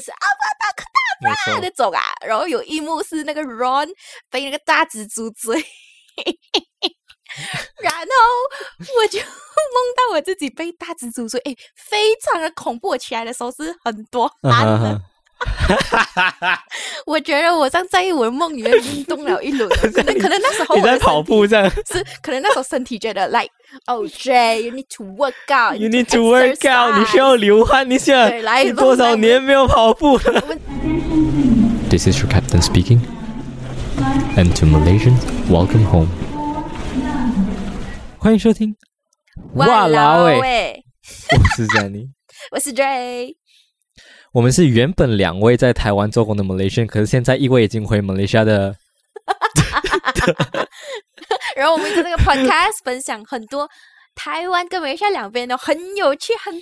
是阿巴达克大巴那种啊，然后有一幕是那个 Ron 被那个大蜘蛛追，然后我就梦到我自己被大蜘蛛追，哎，非常的恐怖。我起来的时候是很多嗯汗的，我觉得我像在我的梦里面运动了一轮，可能可能那时候你在跑步这样是可能那时候身体觉得 like oh Jay you need to work out，You need to work out，你需要流汗一下。对来你多少年没有跑步了？This is your captain speaking. And to Malaysians, welcome home. 欢迎收听。哇啦喂，我是 Jenny，。我是 Jay，我们是原本两位在台湾做工的 Malaysian，可是现在一位已经回马来西亚的。然后我们在这个 podcast 分享很多台湾跟马来西亚两边的很有趣、很 fun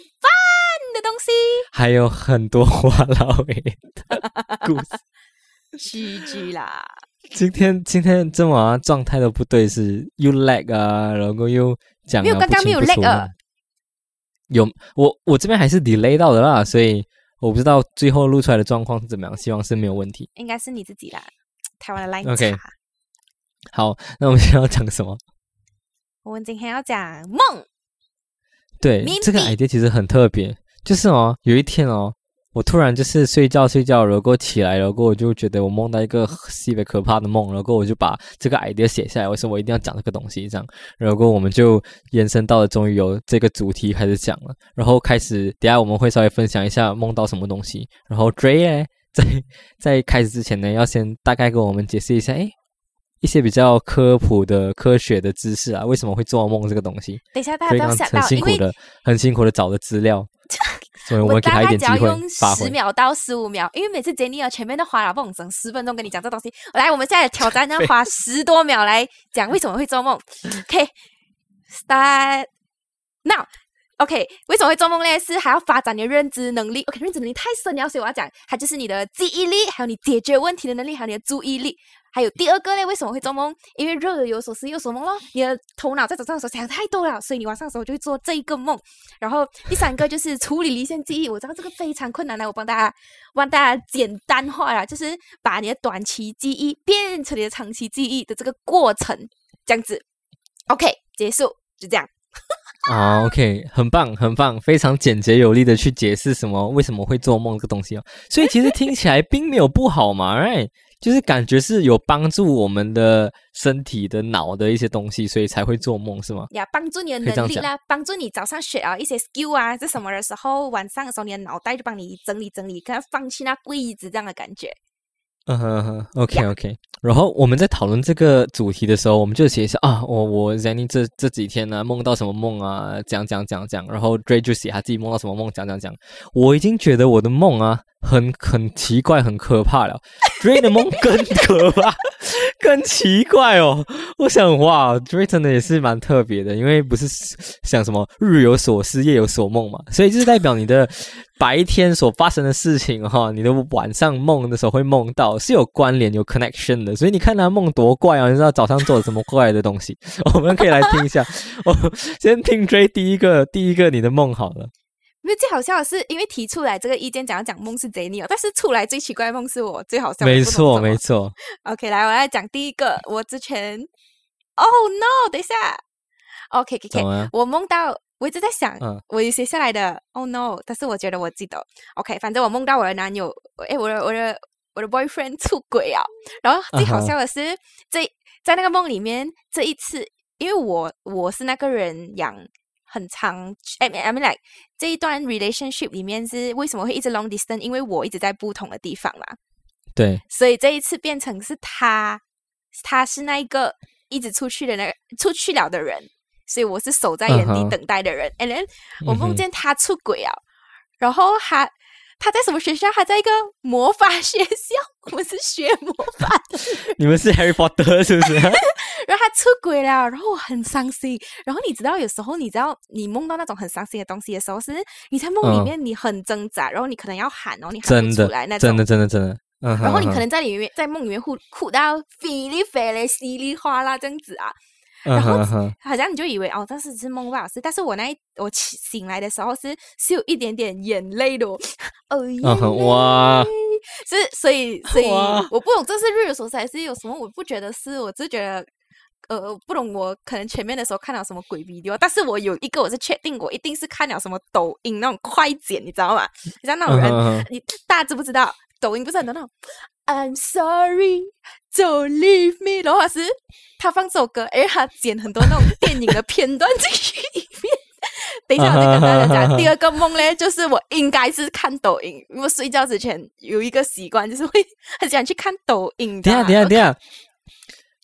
的东西。还有很多哇啦喂的故事。喜剧啦，今天今天这晚上状态都不对，是又 lag 啊，然后又讲没有啊刚刚没有 lag 啊有我我这边还是 delay 到的啦，所以我不知道最后录出来的状况是怎么样，希望是没有问题。应该是你自己啦。台湾的 line OK。好，那我们现在要讲什么？我们今天要讲梦，对谜，这个 idea 其实很特别，就是哦，有一天哦，我突然就是睡觉睡觉，然后起来，然后我就觉得我梦到一个特别可怕的梦，然后我就把这个 idea 写下来，我说我一定要讲这个东西，这样，然后我们就延伸到了，终于有这个主题开始讲了，然后开始，等下我们会稍微分享一下梦到什么东西，然后 Dray 呢，在在开始之前呢，要先大概跟我们解释一下，诶。一些比较科普的科学的知识啊，为什么会做梦这个东西？等一下大家所以刚不要吓到，因为很辛苦的、很辛苦的找的资料，所以我我们给他一大概点机会只要用。十秒到十五秒，因为每次 Jenny 啊前面都花了不整十分钟跟你讲这东西。来，我们现在挑战 要花十多秒来讲为什么会做梦。OK，start、now。OK，为什么会做梦呢？是还要发展你的认知能力。OK，认知能力太深了，所以我要讲，它就是你的记忆力，还有你解决问题的能力，还有你的注意力。还有第二个呢，为什么会做梦？因为日有所思，有所梦咯。你的头脑在早上的时候想太多了，所以你晚上的时候就会做这一个梦。然后第三个就是处理离线记忆，我知道这个非常困难的，我帮大家帮大家简单化了，就是把你的短期记忆变成你的长期记忆的这个过程，这样子。OK，结束，就这样。啊，OK，很棒，很棒，非常简洁有力的去解释什么为什么会做梦这个东西哦。所以其实听起来并没有不好嘛，right？就是感觉是有帮助我们的身体的脑的一些东西，所以才会做梦，是吗？呀，帮助你的能力啦，帮助你早上学啊一些 skill 啊，这什么的时候，晚上的时候你的脑袋就帮你整理整理，看放弃那柜子这样的感觉。嗯哼哼，OK OK。然后我们在讨论这个主题的时候，我们就写一下啊，我我 Zanny 这这几天呢梦到什么梦啊，讲讲讲讲，然后 Dray 就写他自己梦到什么梦，讲讲讲。我已经觉得我的梦啊很很奇怪，很可怕了。Dray 的梦更可怕，更奇怪哦。我想哇，Dray 真的也是蛮特别的，因为不是想什么日有所思，夜有所梦嘛，所以就是代表你的白天所发生的事情哈，你的晚上梦的时候会梦到是有关联、有 connection 的。所以你看他梦多怪啊，你知道早上做了什么怪的东西？我们可以来听一下。我先听 Dray 第一个第一个你的梦好了。因为最好笑的是，因为提出来这个意见，讲要讲梦是 Jenny 哦，但是出来最奇怪的梦是我，最好笑。没错，没错。OK，来，我来讲第一个。我之前，Oh no，等一下。OK，OK，、我梦到，我一直在想，嗯我有写下来的。Oh no，但是我觉得我记得。OK，反正我梦到我的男友，诶，我的我的我的 boyfriend 出轨啊。然后最好笑的是，这在那个梦里面，这一次，因为我我是那个人养很长，哎，I mean like 这一段 relationship 里面是为什么会一直 long distance？因为我一直在不同的地方嘛。对，所以这一次变成是他，他是那一个一直出去的那个出去了的人，所以我是守在原地等待的人。And then 我梦见他出轨啊，然后他他在什么学校？他在一个魔法学校，我们是学魔法的。你们是 Harry Potter 是不是？然后他出轨了，然后我很伤心。然后你知道，有时候你知道你梦到那种很伤心的东西的时候，是你在梦里嗯面你很挣扎，然后你可能要喊，然后你喊不出来那，种。真的，真的，真的。嗯，然后你可能在里面在梦里面哭哭到噼里啪啦、稀里哗啦这样子啊。嗯哼哼，好像你就以为哦，这是是梦吧？是，但是我那一我起醒来的时候是是有一点点眼泪的哦，哇，是所以所以我不懂这是日有所思还是有什么，我不觉得是，我只觉得。呃，不懂我可能前面的时候看到什么鬼 video，但是我有一个我是确定，我一定是看了什么抖音那种快剪，你知道吗？你知道那种人，你大家知不知道？抖音不是很多那种 I'm sorry, don't leave me，然后他是他放这首歌，哎他剪很多那种 电影的片段进去里面。等一下，我再跟大家讲。第二个梦嘞，就是我应该是看抖音，因为睡觉之前有一个习惯，就是会 很喜欢去看抖音。等下等下等下，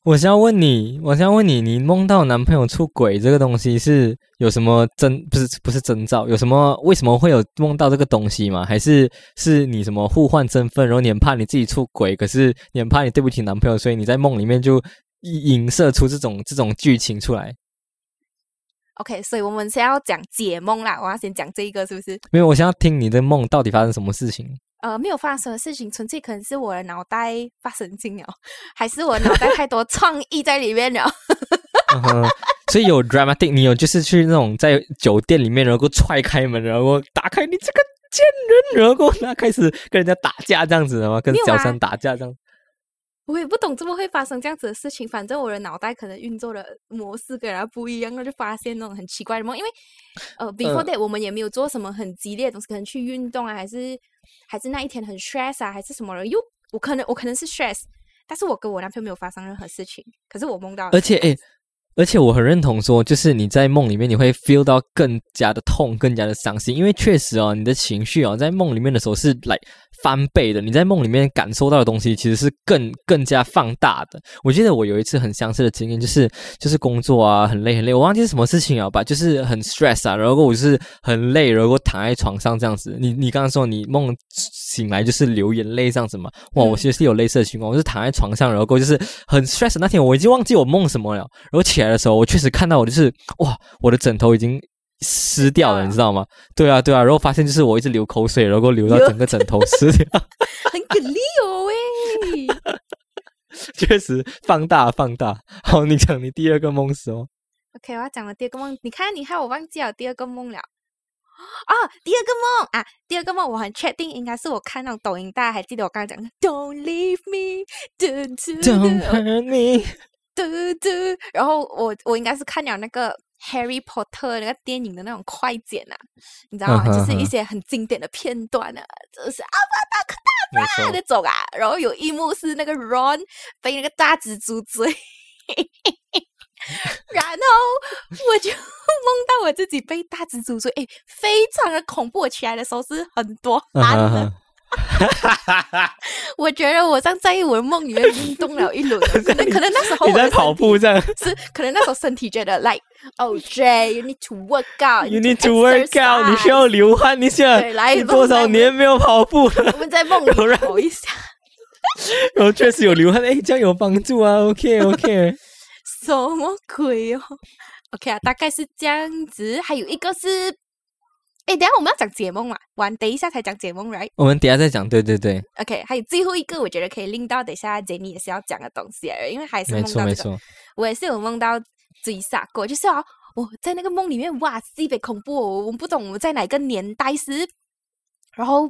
我想要问你，我想要问你，你梦到男朋友出轨这个东西是有什么征？不是不是征兆？有什么为什么会有梦到这个东西吗？还是是你什么互换身份，然后你很怕你自己出轨，可是你很怕你对不起男朋友，所以你在梦里面就影射出这种这种剧情出来？OK，所以我们先要讲解梦啦。我要先讲这一个，是不是？没有，我想要听你的梦到底发生什么事情。呃，没有发生什么事情，纯粹可能是我的脑袋发神经了，还是我脑袋太多创意在里面了。所以有 dramatic，你有就是去那种在酒店里面，然后踹开门，然后打开你这个贱人，然后他开始跟人家打架这样子的吗？跟没有啊小三打架这样？我也不懂怎么会发生这样子的事情，反正我的脑袋可能运作的模式跟人家不一样，那就发现那种很奇怪的梦。因为呃，before 嗯 that 我们也没有做什么很激烈的东西，可能去运动啊，还是还是那一天很 stress 啊，还是什么的。又我可能我可能是 stress，但是我跟我男朋友没有发生任何事情，可是我梦到了而且诶，而且我很认同说，就是你在梦里面你会 feel 到更加的痛，更加的伤心，因为确实哦，你的情绪哦，在梦里面的时候是来翻倍的，你在梦里面感受到的东西其实是更更加放大的。我记得我有一次很相似的经验，就是就是工作啊，很累很累，我忘记是什么事情了吧，就是很 stress 啊，然后我是很累，然后躺在床上这样子。你你刚刚说你梦醒来就是流眼泪这样子嘛？哇，我嗯其实是有类似的情况，我是躺在床上，然后就是很 stress 那天，我已经忘记我梦什么了。然后起来的时候，我确实看到我就是哇，我的枕头已经湿掉了，你知道吗？对啊，对啊，然后发现就是我一直流口水，然后流到 整个枕头湿掉，很给力哦喂。确实放大放大。好，你讲你第二个梦是哦。OK，我要讲的第二个梦，你看，你害，我忘记了第二个梦了。啊，第二个梦啊，第二个梦我很确定应该是我看那种抖音，大家还记得我刚刚讲的 “Don't leave me”，嘟嘟 Don't 嘟 hurt me。嘟嘟，然后我我应该是看了那个 Harry Potter 那个电影的那种快剪啊，你知道吗？就是一些很经典的片段啊，就是啊没啊错那种啊，然后有一幕是那个 Ron 被那个大蜘蛛追，然后我就 梦到我自己被大蜘蛛追，诶，非常的恐怖。我起来的时候是很多嗯汗的，哼哼我觉得我像在我的梦里面运动了一轮，可能可能那时候你在跑步这样是可能那时候身体觉得 like oh Jay you need to work out，You need to work out，你需要流汗一下。对来多少年没有跑步了？我们在梦里跑一下，然后确实有流汗，哎，这样有帮助啊。OK OK，什么鬼哦？OK 啊，大概是这样子。还有一个是，哎，等一下我们要讲解梦嘛，晚等一下才讲解梦，right？我们等一下再讲。对对对，OK，还有最后一个，我觉得可以令到等一下 Jenny 也是要讲的东西，因为还是梦到这个。错没错。我也是有梦到追杀过，就是啊，我在那个梦里面，哇，特别恐怖、哦，我不懂我们在哪个年代是，然后，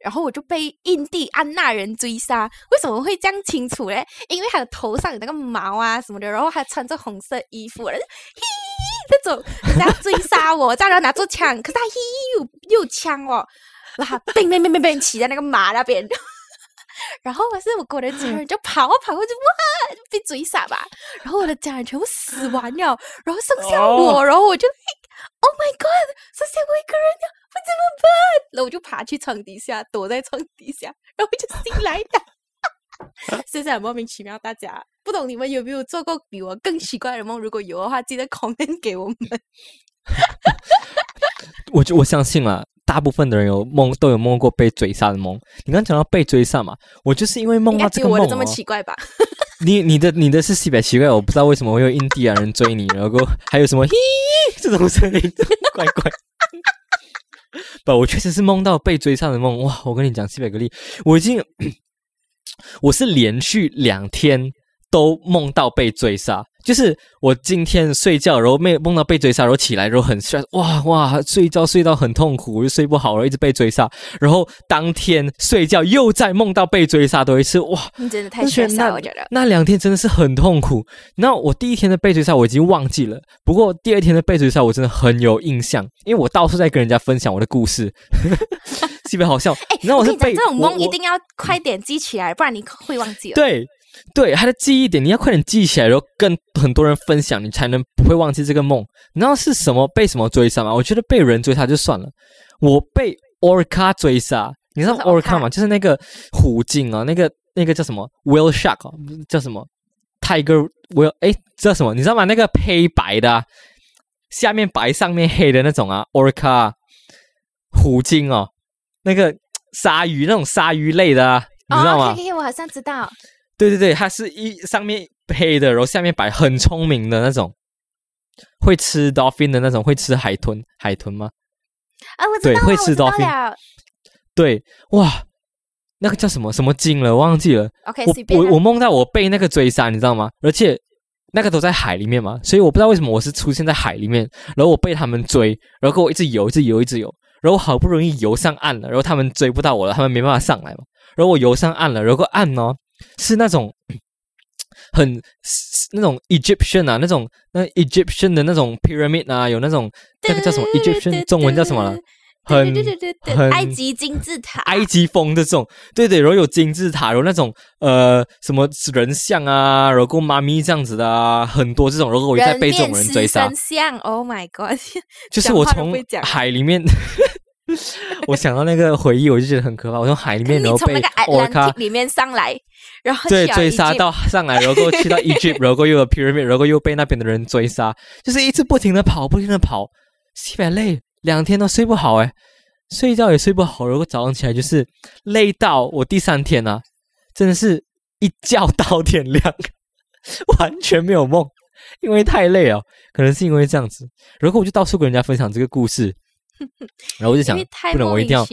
然后我就被印第安纳人追杀，为什么会这样清楚嘞？因为他的头上有那个毛啊什么的，然后还穿着红色衣服，然后嘿那种人家追杀我，这样然后拿着枪，可是他嘿又又枪哦，然后他乒乒乒乒乒骑在那个马那边。然后可是我跟我的家人就跑啊跑，我就哇就被追杀吧。然后我的家人全部死完了，然后剩下我，然后我就，Oh my God，剩下我一个人了，我怎么办？那我就爬去床底下，躲在床底下，然后就醒来了。现在很莫名其妙，大家不懂你们有没有做过比我更奇怪的梦？如果有的话，记得 comment 给我们。我就我相信了，大部分的人有梦都有梦过被追杀的梦。你刚刚讲到被追杀嘛，我就是因为梦到这个梦、哦我的这么，奇怪吧？你你的你的是西北奇怪，我不知道为什么会有印第安人追你，然后还有什么嘿这种声音，怪怪。不，我确实是梦到被追杀的梦。哇，我跟你讲，西北格力，我已经 我是连续两天都梦到被追杀，就是我今天睡觉，然后没梦到被追杀，然后起来，然后很帅，哇哇，睡觉睡到很痛苦，又睡不好，然后一直被追杀，然后当天睡觉又再梦到被追杀多一次，哇，你真的太就觉得那缺少，我觉得。那两天真的是很痛苦。那我第一天的被追杀我已经忘记了，不过第二天的被追杀我真的很有印象，因为我到处在跟人家分享我的故事，特别好笑。哎，你知道是被这种我我梦一定要快点记起来，不然你会忘记了。对对，他的记忆点你要快点记起来，然后跟很多人分享，你才能不会忘记这个梦。你知道是什么被什么追杀吗？我觉得被人追杀就算了，我被 orca 追杀。你知道 orca 吗？就是那个虎鲸啊，那个那个叫什么 whale shark 啊，叫什么 tiger whale？哎，叫什么？你知道吗？那个黑白的、啊，下面白上面黑的那种啊，orca 啊虎鲸哦，那个鲨鱼那种鲨鱼类的啊，你知道吗？哦？OK，我好像知道。对对对，它是一上面黑的，然后下面白，很聪明的那种，会吃 dolphin 的那种，会吃海豚，海豚吗？啊，我知道，对会吃 dolphin 了。对，哇，那个叫什么什么鲸了，忘记了。OK，我我我梦到我被那个追杀，你知道吗？而且那个都在海里面嘛，所以我不知道为什么我是出现在海里面，然后我被他们追，然后给我一直游，一直游，一直游，然后我好不容易游上岸了，然后他们追不到我了，他们没办法上来嘛，然后我游上岸了，然后岸呢是那种。很那种 Egyptian 啊，那种那 Egyptian 的那种 pyramid 啊，有那种那个叫什么 Egyptian，中文叫什么了？很对对对对很，埃及金字塔，埃及风的这种，对对，然后有金字塔，然后那种呃什么人像啊，然后妈咪这样子的啊，很多这种，然后我就在被这种人追杀人，像，Oh my God！就是我从海里面，我想到那个回忆，我就觉得很可怕。我从海里面，然后从那个 orca Atlantic 里面上来，然后对追杀到上来，然后去到 Egypt，然后又有 pyramid，然后又被那边的人追杀，就是一直不停的跑，不停的跑，西北累，两天都睡不好哎，睡觉也睡不好，然后早上起来就是累到我第三天啊，真的是一觉到天亮，完全没有梦，因为太累哦，可能是因为这样子，然后我就到处跟人家分享这个故事，然后我就想不能，我一定要。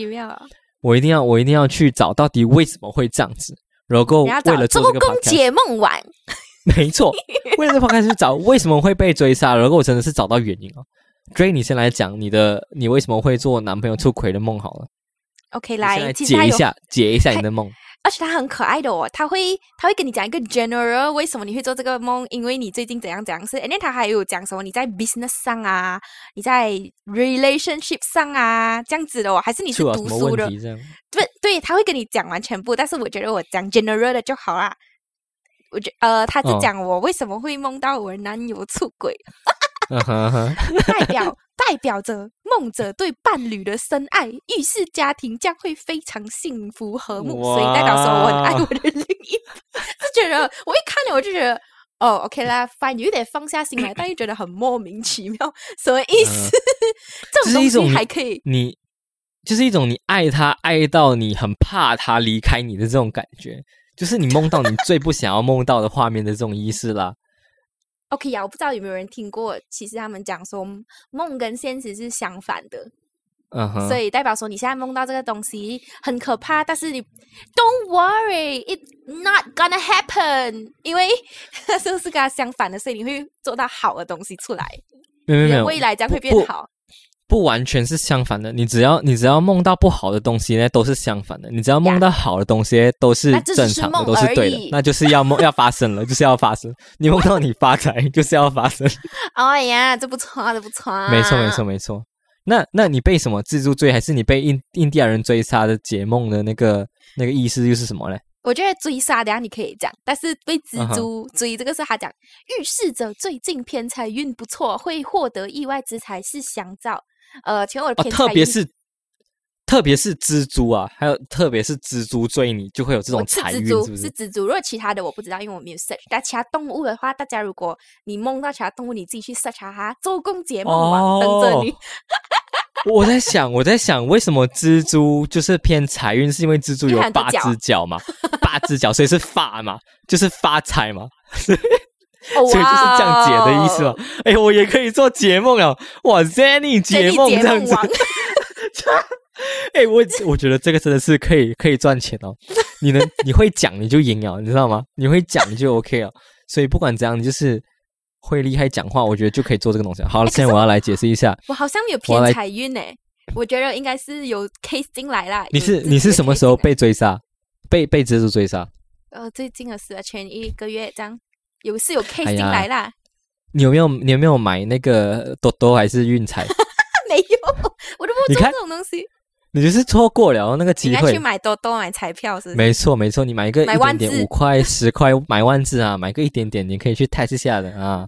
我一定要，我一定要去找到底为什么会这样子，然后你要为了做这个公解梦丸，没错，为了这 podcast 去找为什么会被追杀，然后我真的是找到原因哦。Dray，你先来讲你的，你为什么会做男朋友出轨的梦好了，OK，来解一下，解一下你的梦。而且他很可爱的哦，他会他会跟你讲一个 general 为什么你会做这个梦，因为你最近怎样怎样是，and then 他还有讲什么你在 business 上啊，你在 relationship 上啊这样子的哦，还是你是读书的。对对，他会跟你讲完全部，但是我觉得我讲 general 的就好啦。我觉呃，他是哦。讲我为什么会梦到我男友出轨，代表代表着梦者对伴侣的深爱，预示家庭将会非常幸福和睦，所以代表说我很爱我的另一半。就觉得我一看了我就觉得。哦，OK 啦，fine，有点放下心来，但又觉得很莫名其妙，什么意思？这种东西还可以你就是一种你爱他爱到你很怕他离开你的这种感觉，就是你梦到你最不想要梦到的画面的这种意思啦。OK 呀，我不知道有没有人听过，其实他们讲说梦跟现实是相反的，嗯哼，所以代表说你现在梦到这个东西很可怕，但是你 Don't worry，it's not gonna happen，因为这是不是跟它相反的，所以你会做到好的东西出来，没有没有，未来将会变好。不完全是相反的，你只要你只要梦到不好的东西呢，都是相反的；你只要梦到好的东西，都是正常的，梦都是对的。那就是要梦要发生了，就是要发生。你梦到你发财，就是要发生。哎呀，这不错，这不错，没错，没错，。没错。那那你被什么蜘蛛追，还是你被印印第安人追杀的解梦的那个那个意思又是什么嘞？我觉得追杀，等下你可以讲，但是被嗯蜘蛛追，这个是他讲，预示着最近偏财运不错，会获得意外之财是祥兆。呃，请问我的哦，偏财运特别是特别是蜘蛛啊，还有特别是蜘蛛追你，就会有这种财运，是蜘蛛，是不是？蜘蛛。如果其他的我不知道，因为我没有 search。但其他动物的话，大家如果你梦到其他动物，你自己去 search 它哈，周公解梦网等着你。我在想，我在想，为什么蜘蛛就是偏财运，是因为蜘蛛有八只脚嘛，八只脚，所以是发嘛，就是发财嘛，哦所以就是这样解的意思嘛哇哦。哎，我也可以做解梦了，哇，Zenny 解梦这样子。哎，我我觉得这个真的是可以可以赚钱哦。你能 你会讲你就赢了，你知道吗？你会讲你就 OK 了。所以不管怎样，你就是会厉害讲话，我觉得就可以做这个东西。好了，现在我要来解释一下，我好像有偏财运呢，我觉得应该是有 case 进来啦。你是你是什么时候？被追杀？被被蜘蛛追杀？呃，最近的事啊，前一个月这样，有是有 case 进来啦。你有没有你有没有买那个多多还是运彩？没有，我都不做这种东西。你就是错过了那个你机会应该去。买多多买彩票是？没错没错，你买一个一买万字点点五块十块买万字啊，买个一点点，你可以去 test 一下的啊。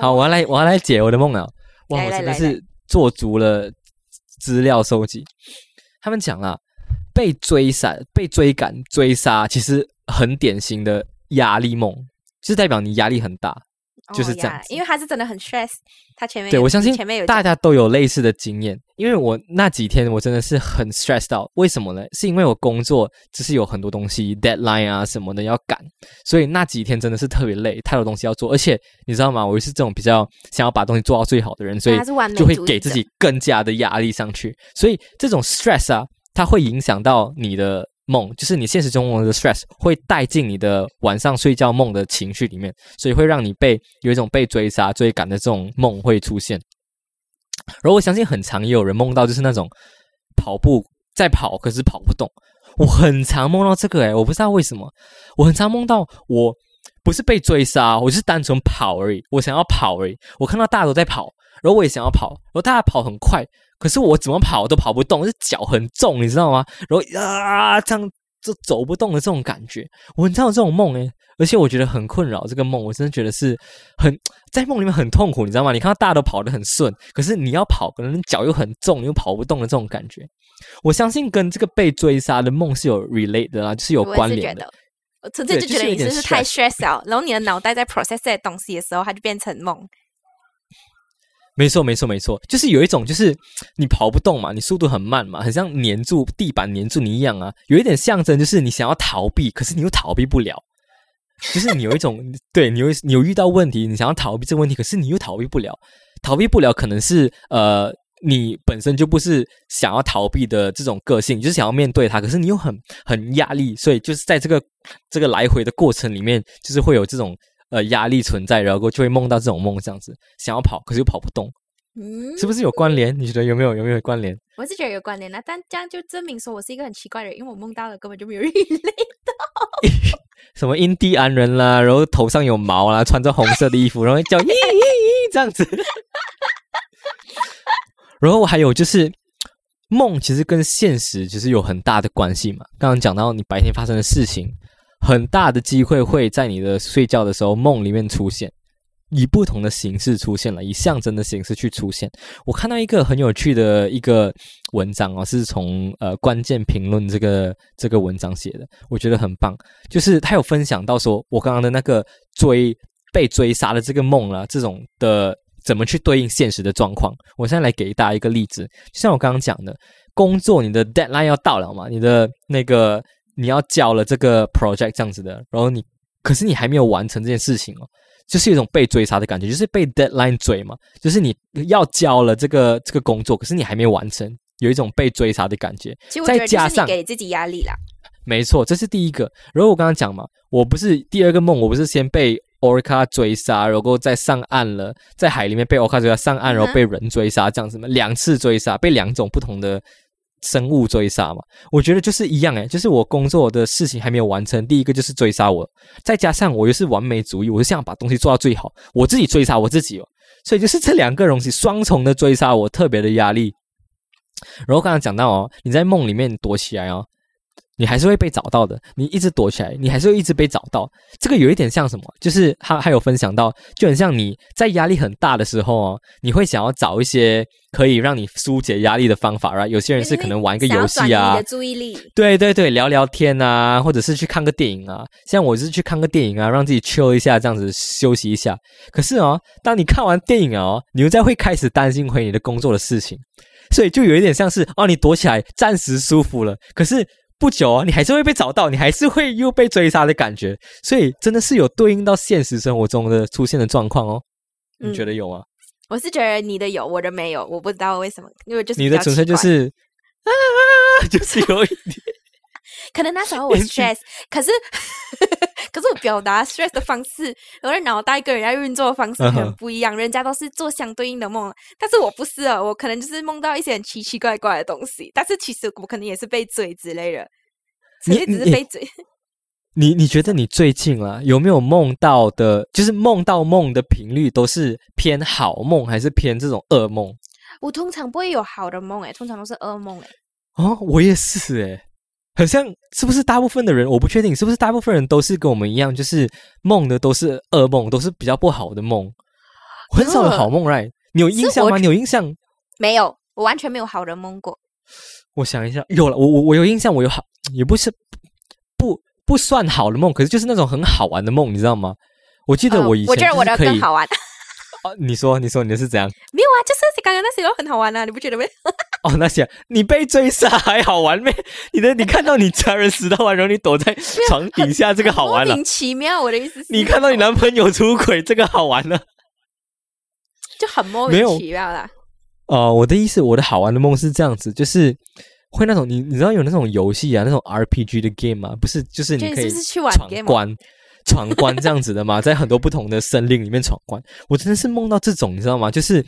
好，我要来我要来解我的梦了。哇，我真的是做足了资料收集。他们讲了，被追杀、被追赶、追杀，其实很典型的压力梦，就是代表你压力很大。就是哦这样因为他是真的很 stress，他前面有对我相信前面有大家都有类似的经验，因为我那几天我真的是很 stressed out。为什么呢？是因为我工作就是有很多东西 deadline 啊什么的要赶，所以那几天真的是特别累，太多东西要做。而且你知道吗？我又是这种比较想要把东西做到最好的人，所以就会给自己更加的压力上去。所以这种 stress 啊，它会影响到你的梦，就是你现实中的 stress 会带进你的晚上睡觉梦的情绪里面，所以会让你被有一种被追杀、追赶的这种梦会出现。然后我相信很常也有人梦到，就是那种跑步在跑，可是跑不动。我很常梦到这个诶，我不知道为什么，我很常梦到我不是被追杀，我就是单纯跑而已，我想要跑而已。我看到大家都在跑，然后我也想要跑，然后大家跑很快，可是我怎么跑都跑不动，就是脚很重，你知道吗？然后啊，这样就走不动的这种感觉，我很常有这种梦诶，而且我觉得很困扰。这个梦我真的觉得是很在梦里面很痛苦，你知道吗？你看到大家都跑得很顺，可是你要跑，可能脚又很重，你又跑不动的这种感觉。我相信跟这个被追杀的梦是有 relate 的啦，就是有关联的我纯粹就觉得你是不是太 stress stress 了，然后你的脑袋在 process 这些东西的时候，它就变成梦。没错，没错，没错，就是有一种，就是 你跑不动嘛，你速度很慢嘛，很像粘住地板粘住你一样啊，有一点象征，就是你想要逃避，可是你又逃避不了，就是你有一种，对你有你有遇到问题，你想要逃避这个问题，可是你又逃避不了，逃避不了，可能是呃。你本身就不是想要逃避的这种个性，就是想要面对它，可是你又很很压力，所以就是在这个这个来回的过程里面，就是会有这种呃压力存在，然后就会梦到这种梦这样子，想要跑，可是又跑不动。嗯，是不是有关联？你觉得有没有有没有关联？我是觉得有关联啊，但这样就证明说我是一个很奇怪的人，因为我梦到了根本就没有 人类。什么印第安人啦，然后头上有毛啦，穿着红色的衣服，然后叫咦咦咦这样子。然后还有就是梦，其实跟现实其实有很大的关系嘛。刚刚讲到你白天发生的事情，很大的机会会在你的睡觉的时候梦里面出现。以不同的形式出现了，以象征的形式去出现。我看到一个很有趣的一个文章哦，是从呃关键评论这个这个文章写的，我觉得很棒。就是他有分享到说，我刚刚的那个追被追杀的这个梦啦，这种的怎么去对应现实的状况。我现在来给大家一个例子，就像我刚刚讲的，工作你的 deadline 要到了嘛，你的那个你要交了这个 project 这样子的，然后你可是你还没有完成这件事情哦。就是一种被追杀的感觉，就是被 deadline 追嘛，就是你要交了这个这个工作，可是你还没有完成，有一种被追杀的感觉。再加上给自己压力啦。没错，这是第一个。然后我刚刚讲嘛，我不是第二个梦，我不是先被 orca 追杀，然后再上岸了，在海里面被 orca 追杀上岸，然后被人追杀这样子嘛，两次追杀，被两种不同的生物追杀嘛。我觉得就是一样诶，就是我工作的事情还没有完成，第一个就是追杀我，再加上我又是完美主义，我是想把东西做到最好，我自己追杀我自己哦，所以就是这两个东西双重的追杀我，特别的压力。然后刚刚讲到哦，你在梦里面躲起来哦，你还是会被找到的。你一直躲起来，你还是会一直被找到。这个有一点像什么？就是他还有分享到，就很像你在压力很大的时候哦，你会想要找一些可以让你疏解压力的方法，right？有些人是可能玩一个游戏啊注意力。对对对，聊聊天啊，或者是去看个电影啊。像我是去看个电影啊，让自己 chill 一下，这样子休息一下。可是哦，当你看完电影哦，你又再会开始担心回你的工作的事情，所以就有一点像是哦，你躲起来暂时舒服了，可是不久哦，你还是会被找到，你还是会又被追杀的感觉。所以真的是有对应到现实生活中的出现的状况哦。你嗯觉得有吗？我是觉得你的有，我的没有，我不知道为什么，因为就是你的纯粹就是啊，就是有一点。可能那时候我 stress，可是 可是我表达 stress 的方式，我的脑袋跟人家运作的方式很不一样，人家都是做相对应的梦，但是我不是啊，我可能就是梦到一些很奇奇怪怪的东西，但是其实我可能也是被追之类的，其实只是被追。你你觉得你最近啊有没有梦到的，就是梦到梦的频率都是偏好梦，还是偏这种噩梦？我通常不会有好的梦，诶，通常都是噩梦，诶。哦，我也是，诶，好像是不是大部分的人？我不确定是不是大部分人都是跟我们一样，就是梦的都是噩梦，都是比较不好的梦，很少有好梦，right？你有印象吗？你有印象？没有，我完全没有好的梦过。我想一下，有了，我我我有印象，我有好，也不是不。不算好的梦，可是就是那种很好玩的梦，你知道吗？我记得我以前，我觉得我的更好玩。哦，你说，你说你的是怎样？没有啊，就是刚刚那些都很好玩啊，你不觉得吗？哦，那些你被追杀还好玩没？你的你看到你家人死到完，然后你躲在床底下，这个好玩了。莫名其妙，我的意思是，你看到你男朋友出轨，这个好玩了，就很莫名其妙啦。哦，我的意思，我的好玩的梦是这样子，就是。会那种你你知道有那种游戏啊，那种 RPG 的 game 吗？不是，就是你可以闯关、闯关这样子的嘛？在很多不同的森林里面闯关，我真的是梦到这种，你知道吗？就是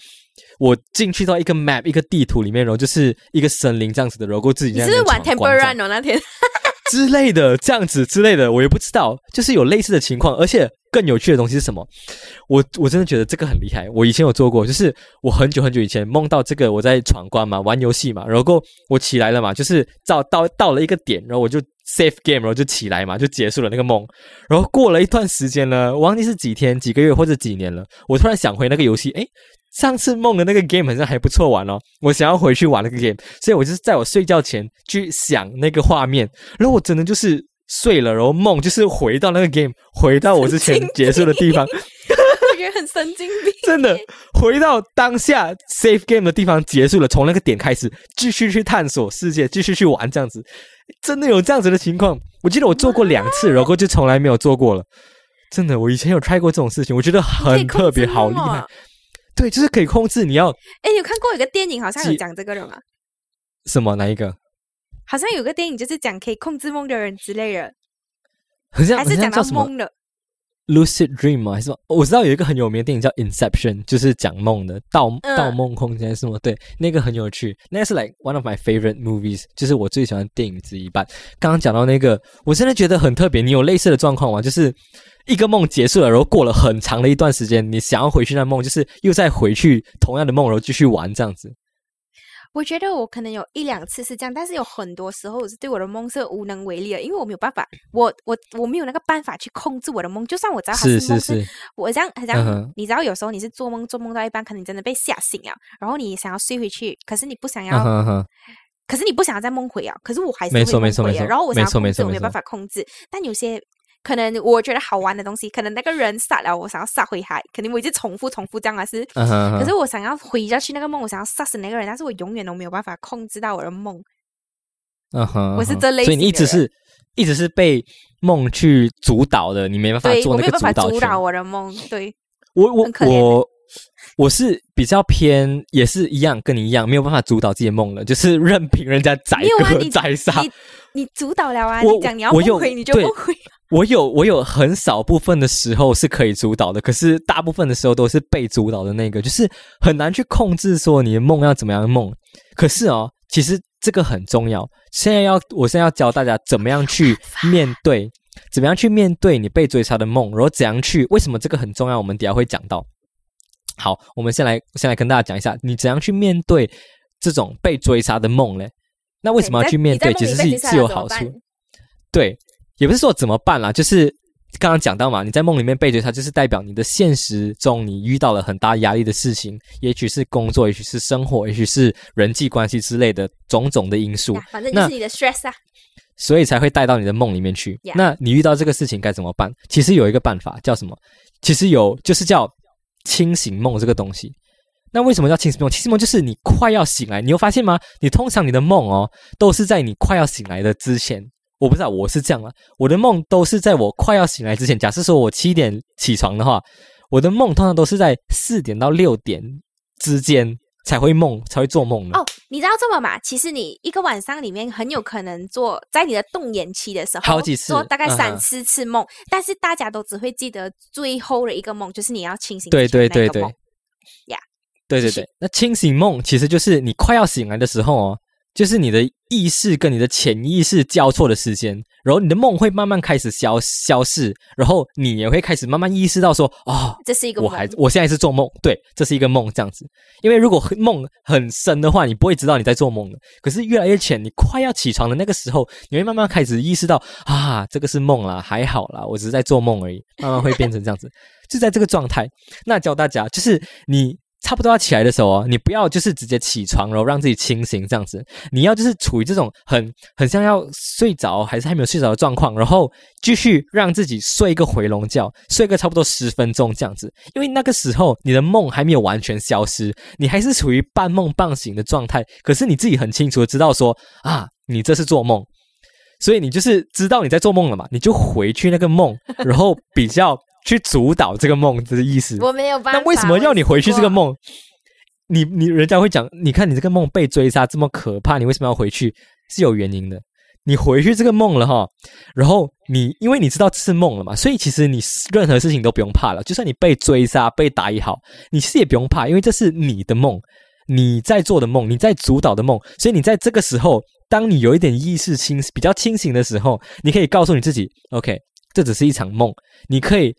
我进去到一个 map 一个地图里面，然后就是一个森林这样子的，然后自己在玩 Temple Run 哦那天 之类的，这样子之类的，我也不知道，就是有类似的情况，而且。更有趣的东西是什么？我我真的觉得这个很厉害。我以前有做过，就是我很久很久以前梦到这个，我在闯关嘛，玩游戏嘛，然后我起来了嘛，就是到到到了一个点，然后我就 save game，然后就起来嘛，就结束了那个梦。然后过了一段时间呢，我忘记是几天、几个月或者几年了，我突然想回那个游戏，诶，上次梦的那个 game 好像还不错玩哦，我想要回去玩那个 game，所以我就是在我睡觉前去想那个画面，然后我真的就是。睡了，然后梦就是回到那个 game，回到我之前结束的地方，也 很神经病。真的，回到当下 safe game 的地方结束了，从那个点开始继续去探索世界，继续去玩，这样子，真的有这样子的情况。我记得我做过两次，然后就从来没有做过了。真的，我以前有 try 过这种事情，我觉得很特别，好厉害。对，就是可以控制你要。哎，有看过一个电影，好像有讲这个的吗？什么？哪一个？好像有个电影就是讲可以控制梦的人之类的，好像还是讲到梦的，Lucid Dream 吗？还是什么？我知道有一个很有名的电影叫 Inception，就是讲梦的，盗盗梦空间是吗？对，那个很有趣，那是 like one of my favorite movies，就是我最喜欢的电影之一。吧刚刚讲到那个，我真的觉得很特别。你有类似的状况吗？就是一个梦结束了，然后过了很长的一段时间，你想要回去那梦，就是又再回去同样的梦，然后继续玩这样子。我觉得我可能有一两次是这样，但是有很多时候我是对我的梦是无能为力的，因为我没有办法，我我我没有那个办法去控制我的梦。就算我知道它是梦，是我这样这样，你知道有时候你是做梦做梦到一半，可能你真的被吓醒了，然后你想要睡回去，可是你不想要，可是你不想要再梦回啊，可是我还是会梦回啊。然后我想要控制，我没有办法控制，但有些。可能我觉得好玩的东西，可能那个人杀了我，想要杀回海，肯定我一直重复重复这样啊是。可是我想要回下去那个梦，我想要杀死那个人，但是我永远都没有办法控制到我的梦。嗯哼，我是这类，所以你一直是一直是被梦去主导的，你没办法做那个主导主导我的梦。对，我我我我是比较偏，也是一样，跟你一样，没有办法主导自己的梦了，就是任凭人家宰割宰杀。你主导了啊！你讲你要不回，你就不回。我有我有很少部分的时候是可以主导的，可是大部分的时候都是被主导的那个，就是很难去控制说你的梦要怎么样梦。可是哦，其实这个很重要。现在要我现在要教大家怎么样去面对，怎么样去面对你被追杀的梦，然后怎样去为什么这个很重要？我们底下会讲到。好，我们先来先来跟大家讲一下，你怎样去面对这种被追杀的梦嘞？那为什么要去面对？其实是是有好处。对。也不是说怎么办啦，就是刚刚讲到嘛，你在梦里面背着他，就是代表你的现实中你遇到了很大压力的事情，也许是工作，也许是生活，也许是人际关系之类的种种的因素。反正就是你的 stress 啊，所以才会带到你的梦里面去。那你遇到这个事情该怎么办？其实有一个办法叫什么？其实有，就是叫清醒梦这个东西。那为什么叫清醒梦？清醒梦就是你快要醒来，你有发现吗？你通常你的梦哦，都是在你快要醒来的之前。我不知道我是这样啊，我的梦都是在我快要醒来之前。假设说我七点起床的话，我的梦通常都是在四点到六点之间才会梦，才会做梦的？哦，你知道这么嘛？其实你一个晚上里面很有可能做，在你的动眼期的时候，好几次做大概嗯三四次梦，但是大家都只会记得最后的一个梦，就是你要清醒对对对对。呀对对对，那清醒梦其实就是你快要醒来的时候哦，就是你的意识跟你的潜意识交错的时间，然后你的梦会慢慢开始消消逝，然后你也会开始慢慢意识到说，哦，这是一个梦我还我现在是做梦，对，这是一个梦这样子。因为如果梦很深的话，你不会知道你在做梦的。可是越来越浅，你快要起床的那个时候，你会慢慢开始意识到啊，这个是梦啦，还好啦，我只是在做梦而已。慢慢会变成这样子，就在这个状态。那教大家，就是你差不多要起来的时候哦，你不要就是直接起床，然后让自己清醒这样子。你要就是处于这种很很像要睡着还是还没有睡着的状况，然后继续让自己睡一个回笼觉，睡个差不多十分钟这样子。因为那个时候你的梦还没有完全消失，你还是处于半梦半醒的状态。可是你自己很清楚的知道说啊，你这是做梦。所以你就是知道你在做梦了嘛，你就回去那个梦，然后比较去主导这个梦的意思。我没有办法。那为什么要你回去这个梦？你你人家会讲，你看你这个梦被追杀这么可怕，你为什么要回去？是有原因的。你回去这个梦了哈，然后你因为你知道这是梦了嘛，所以其实你任何事情都不用怕了。就算你被追杀、被打也好，你其实也不用怕，因为这是你的梦，你在做的梦，你在主导的梦。所以你在这个时候，当你有一点意识清、比较清醒的时候，你可以告诉你自己：OK，这只是一场梦。你可以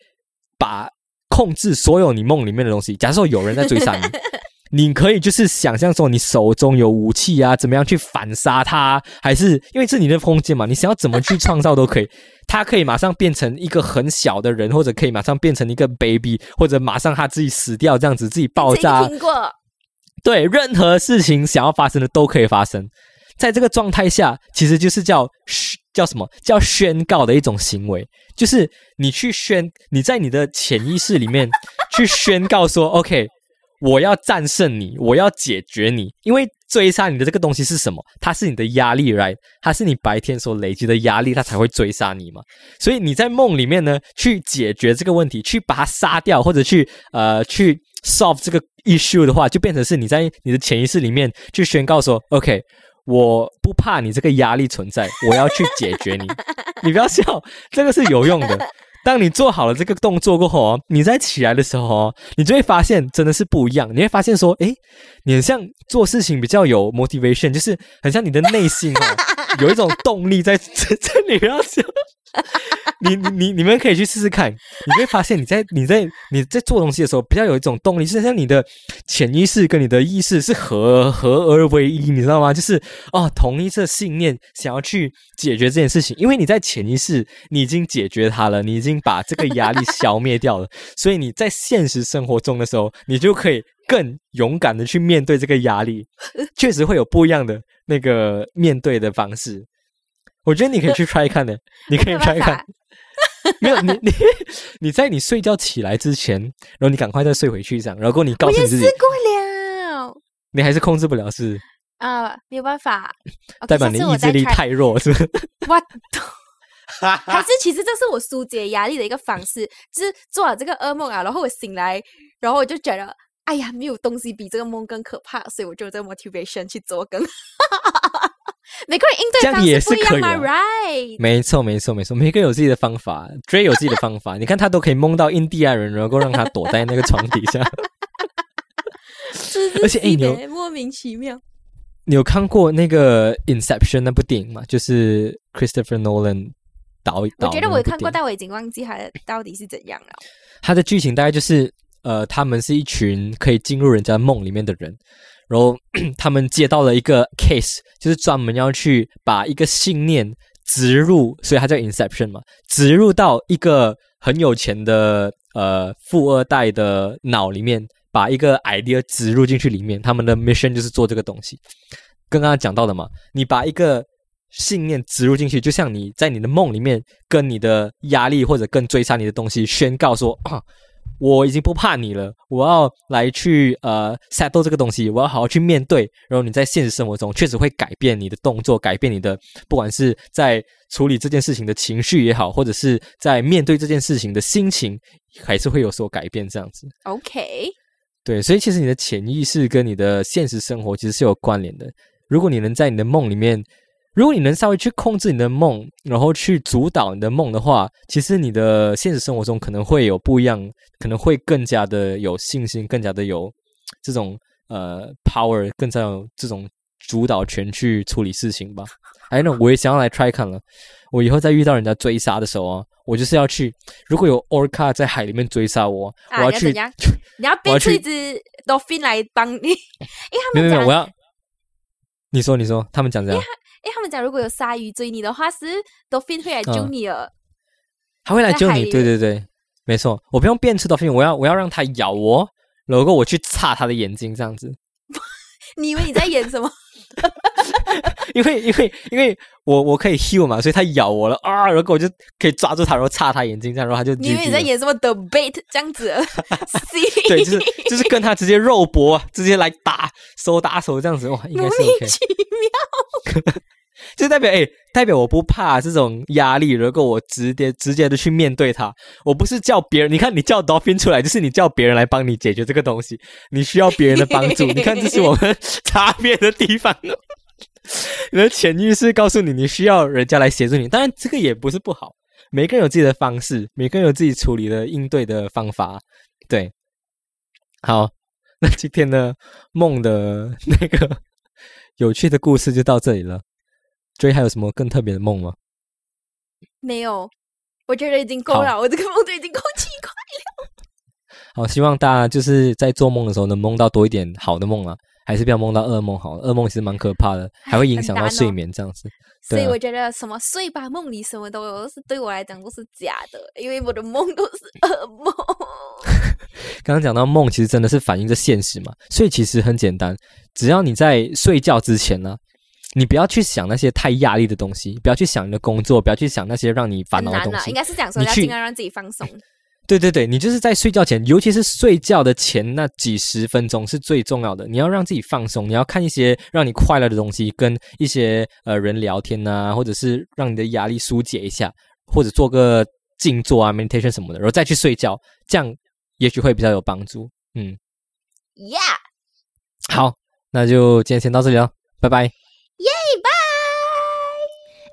把控制所有你梦里面的东西。假设说有人在追杀你，你可以就是想象说你手中有武器啊，怎么样去反杀他，还是因为是你的空间嘛，你想要怎么去创造都可以。他可以马上变成一个很小的人，或者可以马上变成一个 baby，或者马上他自己死掉，这样子自己爆炸。听过，对，任何事情想要发生的都可以发生。在这个状态下，其实就是叫宣叫什么叫宣告的一种行为，就是你去宣，你在你的潜意识里面 去宣告说，OK，我要战胜你，我要解决你，因为追杀你的这个东西是什么？它是你的压力，right？它是你白天所累积的压力，它才会追杀你嘛。所以你在梦里面呢，去解决这个问题，去把它杀掉，或者去呃去 solve 这个 issue 的话，就变成是你在你的潜意识里面去宣告说，OK，我不怕你这个压力存在，我要去解决你。你不要笑，这个是有用的。当你做好了这个动作过后哦，你再起来的时候哦，你就会发现真的是不一样。你会发现说，诶，你很像做事情比较有 motivation，就是很像你的内心哦，有一种动力在 在在你不要笑。你你你们可以去试试看，你会发现你在你在你在做东西的时候，比较有一种动力，是像你的潜意识跟你的意识是合合而为一，你知道吗？就是哦，同一个信念想要去解决这件事情，因为你在潜意识你已经解决它了，你已经把这个压力消灭掉了，所以你在现实生活中的时候，你就可以更勇敢的去面对这个压力，确实会有不一样的那个面对的方式。我觉得你可以去 try 看的，你可以 try 看。没有你你你在你睡觉起来之前，然后你赶快再睡回去，这样，然后你告我也诉你自己试，过了你还是控制不了，是啊，没有办法，代表你意志力太弱，是不是？我还是其实这是我疏解压力的一个方式，就是做了这个噩梦啊，然后我醒来，然后我就觉得，哎呀，没有东西比这个梦更可怕，所以我就有这个 motivation 去做更。每个人应对这样也方式不一样嘛，right？没错，没错，没错，每个人有自己的方法，Dray 有自己的方法。你看他都可以梦到印第安人，然后让他躲在那个床底下。而且哎你有哎，莫名其妙。你有看过那个《Inception》那部电影吗？就是 Christopher Nolan 导导我觉得我有看过，但我已经忘记他到底是怎样了。他的剧情大概就是，呃，他们是一群可以进入人家梦里面的人，然后 他们接到了一个 case，就是专门要去把一个信念植入，所以它叫 Inception 嘛，植入到一个很有钱的呃富二代的脑里面，把一个 idea 植入进去里面，他们的 mission 就是做这个东西。跟刚刚讲到的嘛，你把一个信念植入进去，就像你在你的梦里面跟你的压力或者跟追杀你的东西宣告说啊，我已经不怕你了，我要来去呃 settle 这个东西，我要好好去面对。然后你在现实生活中确实会改变你的动作，改变你的不管是在处理这件事情的情绪也好，或者是在面对这件事情的心情，还是会有所改变。这样子，OK，对，所以其实你的潜意识跟你的现实生活其实是有关联的。如果你能在你的梦里面，如果你能稍微去控制你的梦，然后去主导你的梦的话，其实你的现实生活中可能会有不一样，可能会更加的有信心，更加的有这种呃 power，更加有这种主导权去处理事情吧。哎，那我也想要来 try 看了。我以后再遇到人家追杀的时候啊，我就是要去。如果有 orca 在海里面追杀我，我啊，要去 你要怎。样？你要变出一只 dolphin 来帮你，因 为他没有没有，我要。你说你说，他们讲这样，因为他们讲，如果有鲨鱼追你的话，是 dolphin 会来救嗯你的。他会来救你。对对对，没错。我不用变出 dolphin，我要我要让它咬我，然后我去擦它的眼睛，这样子。你以为你在演什么？因为因为因为我我可以 heal 嘛，所以它咬我了啊，然后我就可以抓住它，然后擦它眼睛，这样，然后它就你以为你在演什么 debate 这样子 对，就是就是跟他直接肉搏，直接来打手打手这样子，哇，应该是莫名。其妙。就代表哎、代表我不怕这种压力，如果我直接直接的去面对它，我不是叫别人，你看你叫 dolphin 出来，就是你叫别人来帮你解决这个东西，你需要别人的帮助，你看这是我们 差别的地方。你的潜意识告诉你，你需要人家来协助你，当然这个也不是不好，每个人有自己的方式，每个人有自己处理的应对的方法，对。好，那今天的梦的 那个有趣的故事就到这里了。追还有什么更特别的梦吗？没有，我觉得已经够了，我这个梦都已经够奇怪了。好，希望大家就是在做梦的时候能梦到多一点好的梦啊，还是不要梦到噩梦好了。噩梦其实蛮可怕的，还会影响到睡眠这样子。所以我觉得什么睡吧梦里什么都有，是对我来讲都是假的，因为我的梦都是噩梦。刚刚讲到梦，其实真的是反映着现实嘛，所以其实很简单，只要你在睡觉之前呢、你不要去想那些太压力的东西，不要去想你的工作，不要去想那些让你烦恼的东西应。该是讲说你要尽量让自己放松。对对对，你就是在睡觉前，尤其是睡觉的前那几十分钟是最重要的。你要让自己放松，你要看一些让你快乐的东西，跟一些呃人聊天呐、或者是让你的压力疏解一下，或者做个静坐啊、meditation 什么的，然后再去睡觉，这样也许会比较有帮助。嗯，Yeah，好，那就今天先到这里了，拜拜。